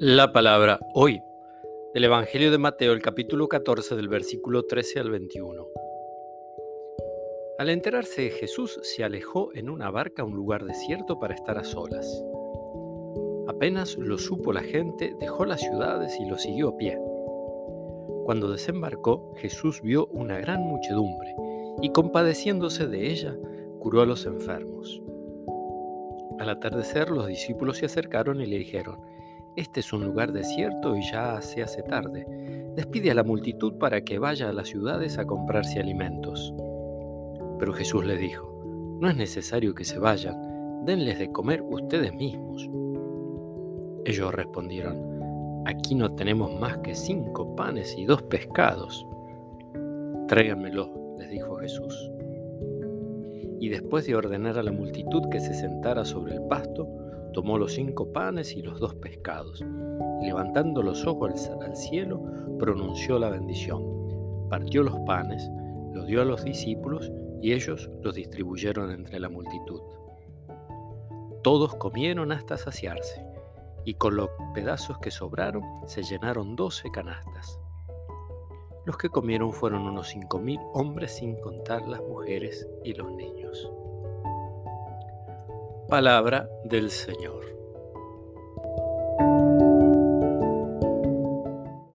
La palabra hoy del Evangelio de Mateo, el capítulo 14 del versículo 13 al 21. Al enterarse Jesús se alejó en una barca a un lugar desierto para estar a solas. Apenas lo supo la gente, dejó las ciudades y lo siguió a pie. Cuando desembarcó, Jesús vio una gran muchedumbre y compadeciéndose de ella, curó a los enfermos. Al atardecer los discípulos se acercaron y le dijeron, Este es un lugar desierto y ya se hace tarde. Despide a la multitud para que vaya a las ciudades a comprarse alimentos. Pero Jesús les dijo, No es necesario que se vayan, denles de comer ustedes mismos. Ellos respondieron, Aquí no tenemos más que cinco panes y dos pescados. Tráiganmelo, les dijo Jesús y después de ordenar a la multitud que se sentara sobre el pasto, tomó los cinco panes y los dos pescados, y levantando los ojos al cielo, pronunció la bendición. Partió los panes, los dio a los discípulos, y ellos los distribuyeron entre la multitud. Todos comieron hasta saciarse, y con los pedazos que sobraron se llenaron doce canastas. Los que comieron fueron unos cinco mil hombres sin contar las mujeres y los niños. Palabra del Señor.